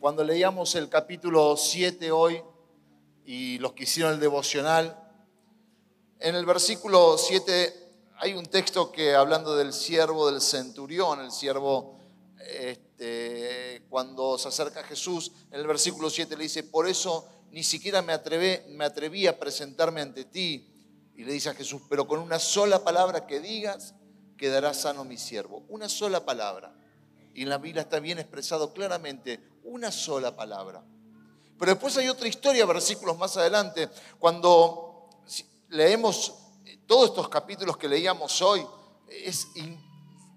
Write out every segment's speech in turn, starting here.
Cuando leíamos el capítulo 7 hoy y los que hicieron el devocional, en el versículo 7 hay un texto que hablando del siervo del centurión, el siervo este, cuando se acerca a Jesús, en el versículo 7 le dice, por eso ni siquiera me, me atreví a presentarme ante ti. Y le dice a Jesús, pero con una sola palabra que digas, quedará sano mi siervo. Una sola palabra. Y en la Biblia está bien expresado claramente, una sola palabra. Pero después hay otra historia, versículos más adelante, cuando leemos todos estos capítulos que leíamos hoy,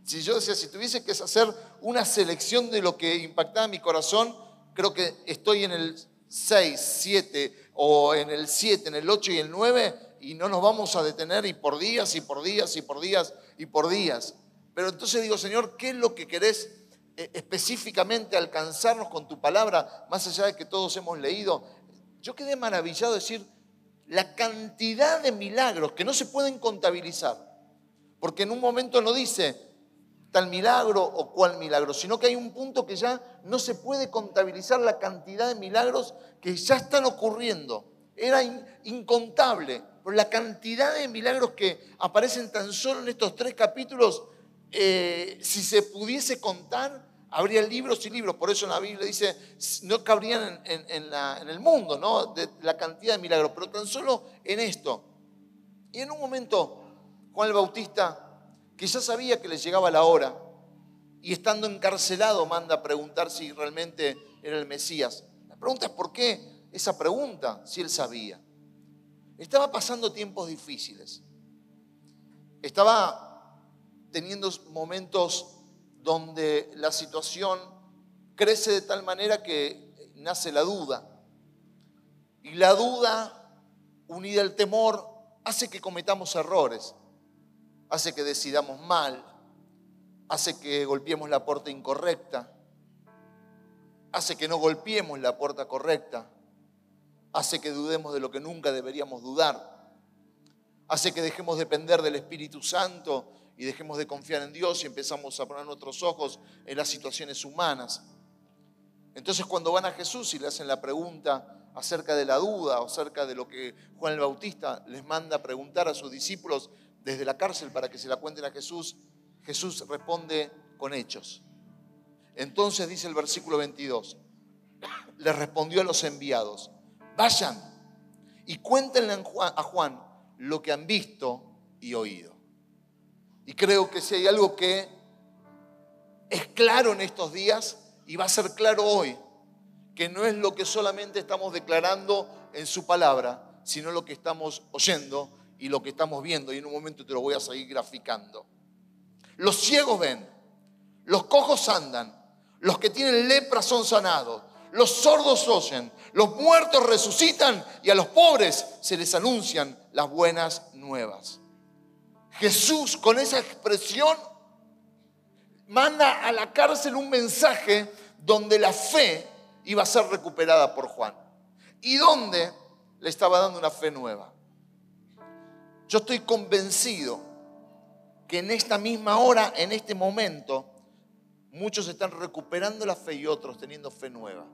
si yo decía, si tuviese que hacer una selección de lo que impactaba mi corazón, creo que estoy en el 6, 7 o en el 7, en el 8 y el 9 y no nos vamos a detener y por días y por días y por días y por días. Pero entonces digo, Señor, ¿qué es lo que querés eh, específicamente alcanzarnos con tu palabra, más allá de que todos hemos leído? Yo quedé maravillado de decir la cantidad de milagros que no se pueden contabilizar, porque en un momento no dice tal milagro o cual milagro, sino que hay un punto que ya no se puede contabilizar la cantidad de milagros que ya están ocurriendo. Era incontable, pero la cantidad de milagros que aparecen tan solo en estos tres capítulos, eh, si se pudiese contar, habría libros y libros. Por eso en la Biblia dice, no cabrían en, el mundo, ¿no? De la cantidad de milagros, pero tan solo en esto. Y en un momento, Juan el Bautista, que ya sabía que le llegaba la hora, y estando encarcelado manda a preguntar si realmente era el Mesías. La pregunta es por qué esa pregunta, si él sabía. Estaba pasando tiempos difíciles. Estaba teniendo momentos donde la situación crece de tal manera que nace la duda. Y la duda, unida al temor, hace que cometamos errores, hace que decidamos mal, hace que golpeemos la puerta incorrecta, hace que no golpeemos la puerta correcta, hace que dudemos de lo que nunca deberíamos dudar, hace que dejemos de depender del Espíritu Santo y dejemos de confiar en Dios y empezamos a poner nuestros ojos en las situaciones humanas. Entonces cuando van a Jesús y le hacen la pregunta acerca de la duda o acerca de lo que Juan el Bautista les manda preguntar a sus discípulos desde la cárcel para que se la cuenten a Jesús, Jesús responde con hechos. Entonces dice el versículo 22, le respondió a los enviados, vayan y cuéntenle a Juan lo que han visto y oído. Y creo que si hay algo que es claro en estos días y va a ser claro hoy, que no es lo que solamente estamos declarando en su palabra, sino lo que estamos oyendo y lo que estamos viendo. Y en un momento te lo voy a seguir graficando. Los ciegos ven, los cojos andan, los que tienen lepra son sanados, los sordos oyen, los muertos resucitan y a los pobres se les anuncian las buenas nuevas. Jesús con esa expresión manda a la cárcel un mensaje donde la fe iba a ser recuperada por Juan y donde le estaba dando una fe nueva. Yo estoy convencido que en esta misma hora, en este momento, muchos están recuperando la fe y otros teniendo fe nueva.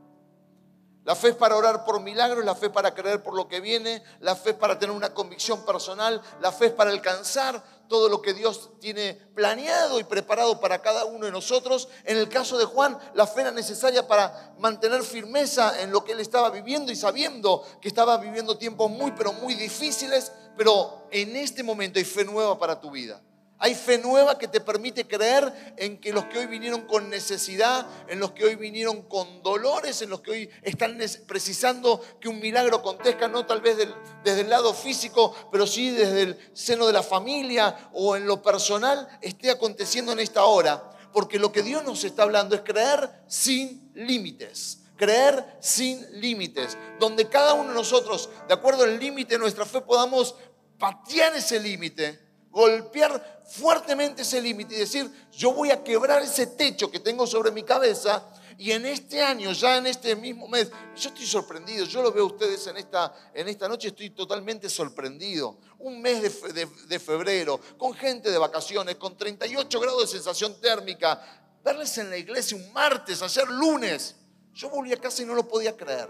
La fe es para orar por milagros, la fe es para creer por lo que viene, la fe es para tener una convicción personal, la fe es para alcanzar todo lo que Dios tiene planeado y preparado para cada uno de nosotros. En el caso de Juan, la fe era necesaria para mantener firmeza en lo que él estaba viviendo y sabiendo que estaba viviendo tiempos muy, pero muy difíciles, pero en este momento hay fe nueva para tu vida. Hay fe nueva que te permite creer en que los que hoy vinieron con necesidad, en los que hoy vinieron con dolores, en los que hoy están precisando que un milagro acontezca, no tal vez desde el lado físico, pero sí desde el seno de la familia o en lo personal, esté aconteciendo en esta hora. Porque lo que Dios nos está hablando es creer sin límites. Creer sin límites. Donde cada uno de nosotros, de acuerdo al límite de nuestra fe, podamos patear ese límite golpear fuertemente ese límite y decir, yo voy a quebrar ese techo que tengo sobre mi cabeza y en este año, ya en este mismo mes, yo estoy sorprendido, yo lo veo a ustedes en esta, en esta noche, estoy totalmente sorprendido. Un mes de, de febrero, con gente de vacaciones, con 38 grados de sensación térmica, verles en la iglesia un martes, ayer lunes, Yo volví a casa y no lo podía creer.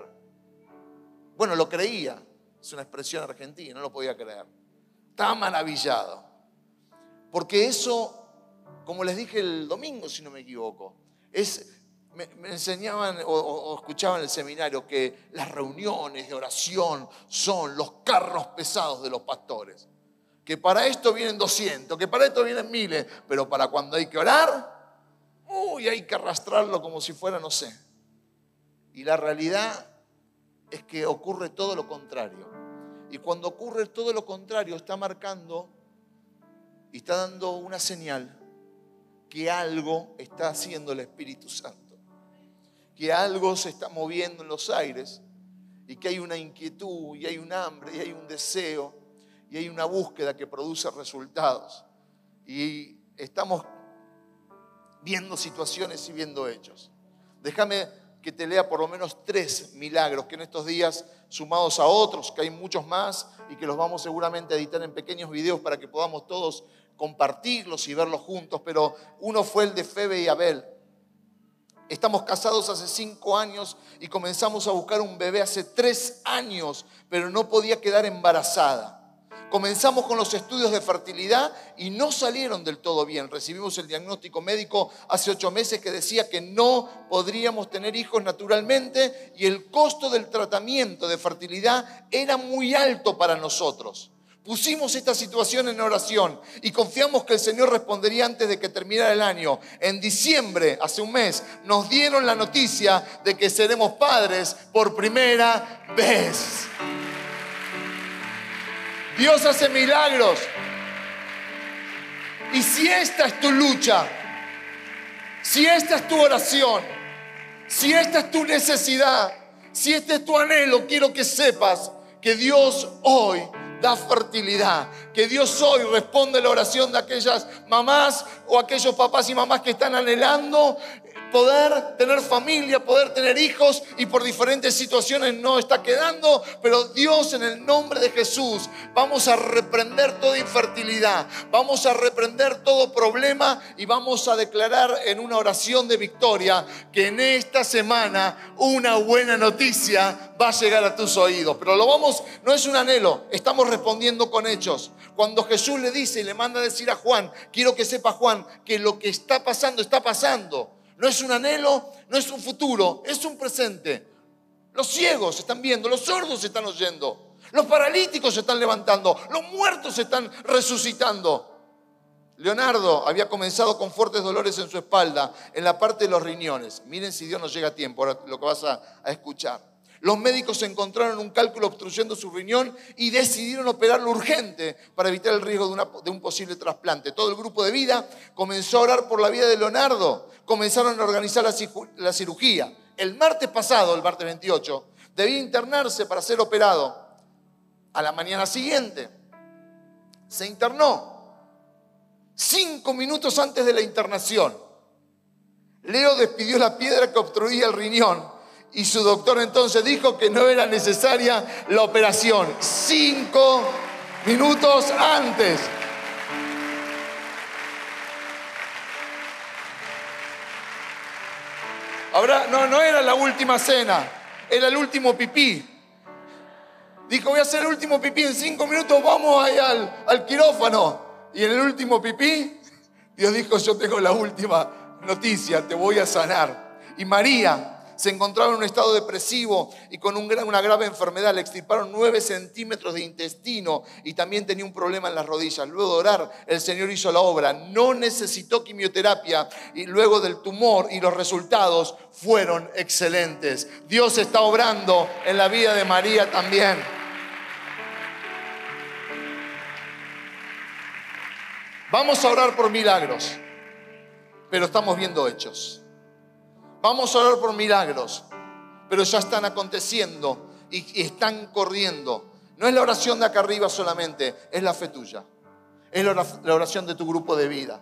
Bueno, lo creía, es una expresión argentina, no lo podía creer. Estaba maravillado. Porque eso, como les dije el domingo, si no me equivoco, es, me, enseñaban o, o, escuchaban en el seminario que las reuniones de oración son los carros pesados de los pastores. Que para esto vienen 200, que para esto vienen miles, pero para cuando hay que orar, uy, hay que arrastrarlo como si fuera, no sé. Y la realidad es que ocurre todo lo contrario. Y cuando ocurre todo lo contrario, está marcando y está dando una señal que algo está haciendo el Espíritu Santo. Que algo se está moviendo en los aires y que hay una inquietud y hay un hambre y hay un deseo y hay una búsqueda que produce resultados. Y estamos viendo situaciones y viendo hechos. Déjame que te lea por lo menos tres milagros que en estos días, sumados a otros, que hay muchos más y que los vamos seguramente a editar en pequeños videos para que podamos todos compartirlos y verlos juntos, pero uno fue el de Febe y Abel. Estamos casados hace cinco años y comenzamos a buscar un bebé hace tres años, pero no podía quedar embarazada. Comenzamos con los estudios de fertilidad y no salieron del todo bien. Recibimos el diagnóstico médico hace ocho meses que decía que no podríamos tener hijos naturalmente y el costo del tratamiento de fertilidad era muy alto para nosotros. Pusimos esta situación en oración y confiamos que el Señor respondería antes de que terminara el año. En diciembre, hace un mes, nos dieron la noticia de que seremos padres por primera vez. Dios hace milagros. Y si esta es tu lucha, si esta es tu oración, si esta es tu necesidad, si este es tu anhelo, quiero que sepas que Dios hoy da fertilidad. Que Dios hoy responde la oración de aquellas mamás o aquellos papás y mamás que están anhelando poder tener familia, poder tener hijos y por diferentes situaciones no está quedando, pero Dios en el nombre de Jesús vamos a reprender toda infertilidad, vamos a reprender todo problema y vamos a declarar en una oración de victoria que en esta semana una buena noticia va a llegar a tus oídos. Pero lo vamos, no es un anhelo, estamos respondiendo con hechos. Cuando Jesús le dice y le manda a decir a Juan, quiero que sepa Juan que lo que está pasando está pasando no es un anhelo, no es un futuro, es un presente. Los ciegos están viendo, los sordos están oyendo, los paralíticos se están levantando, los muertos se están resucitando. Leonardo había comenzado con fuertes dolores en su espalda, en la parte de los riñones. Miren si Dios nos llega a tiempo, ahora lo que vas a escuchar. Los médicos encontraron un cálculo obstruyendo su riñón y decidieron operarlo urgente para evitar el riesgo de, un posible trasplante. Todo el grupo de vida comenzó a orar por la vida de Leonardo. Comenzaron a organizar la, la cirugía. El martes pasado, el martes 28, debía internarse para ser operado. A la mañana siguiente se internó. Cinco minutos antes de la internación, Leo despidió la piedra que obstruía el riñón y su doctor entonces dijo que no era necesaria la operación. Cinco minutos antes. Ahora, no, no era la última cena, era el último pipí. Dijo, voy a hacer el último pipí en cinco minutos, vamos ahí al, al quirófano. Y en el último pipí, Dios dijo, yo tengo la última noticia, te voy a sanar. Y María, se encontraba en un estado depresivo y con una grave enfermedad. Le extirparon nueve centímetros de intestino y también tenía un problema en las rodillas. Luego de orar, el Señor hizo la obra. No necesitó quimioterapia y luego del tumor y los resultados fueron excelentes. Dios está obrando en la vida de María también. Vamos a orar por milagros, pero estamos viendo hechos. Vamos a orar por milagros, pero ya están aconteciendo y, están corriendo. No es la oración de acá arriba solamente, es la fe tuya. Es la oración de tu grupo de vida.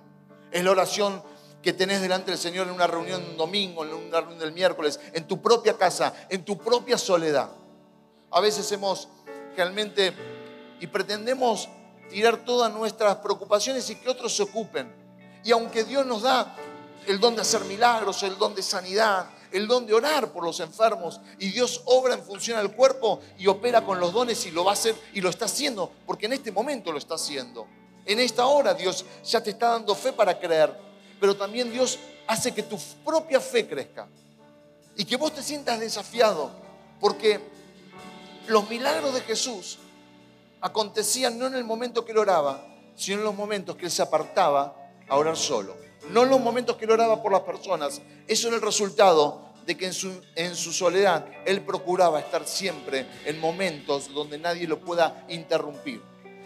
Es la oración que tenés delante del Señor en una reunión un domingo, en una reunión del miércoles, en tu propia casa, en tu propia soledad. A veces hemos realmente y pretendemos tirar todas nuestras preocupaciones y que otros se ocupen. Y aunque Dios nos da el don de hacer milagros, el don de sanidad, el don de orar por los enfermos y Dios obra en función al cuerpo y opera con los dones y lo va a hacer y lo está haciendo, porque en este momento lo está haciendo. En esta hora Dios ya te está dando fe para creer, pero también Dios hace que tu propia fe crezca y que vos te sientas desafiado, porque los milagros de Jesús acontecían no en el momento que él oraba, sino en los momentos que él se apartaba a orar solo. No en los momentos que él oraba por las personas. Eso era el resultado de que en su, soledad él procuraba estar siempre en momentos donde nadie lo pueda interrumpir.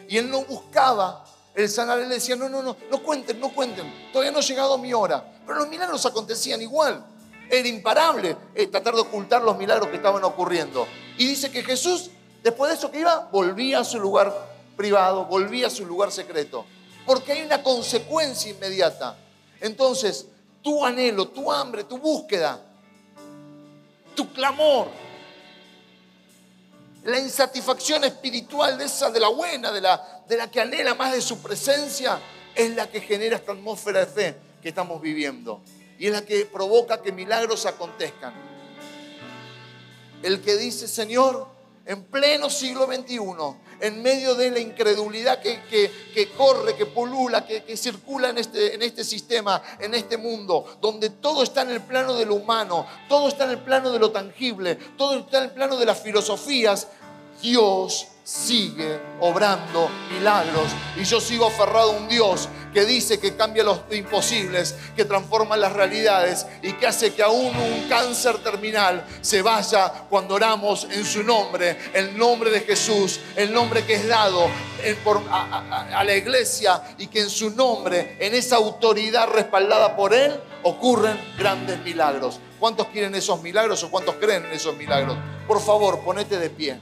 Y él no buscaba el sanar, él decía, no, no, no, no cuenten, no cuenten, todavía no ha llegado mi hora. Pero los milagros acontecían igual. Era imparable eh, tratar de ocultar los milagros que estaban ocurriendo. Y dice que Jesús, después de eso que iba, volvía a su lugar privado, volvía a su lugar secreto. Porque hay una consecuencia inmediata. Entonces, tu anhelo, tu hambre, tu búsqueda, tu clamor, la insatisfacción espiritual de esa, de la buena, de la, de la que anhela más de su presencia, es la que genera esta atmósfera de fe que estamos viviendo. Y es la que provoca que milagros acontezcan. El que dice, Señor, en pleno siglo XXI, en medio de la incredulidad que, corre, que polula, que, circula en este, en este sistema, en este mundo, donde todo está en el plano de lo humano, todo está en el plano de lo tangible, todo está en el plano de las filosofías, Dios sigue obrando milagros. Y yo sigo aferrado a un Dios que dice que cambia los imposibles, que transforma las realidades y que hace que aún un cáncer terminal se vaya cuando oramos en su nombre, el nombre de Jesús, el nombre que es dado a, la iglesia y que en su nombre, en esa autoridad respaldada por Él, ocurren grandes milagros. ¿Cuántos quieren esos milagros o cuántos creen en esos milagros? Por favor, ponete de pie.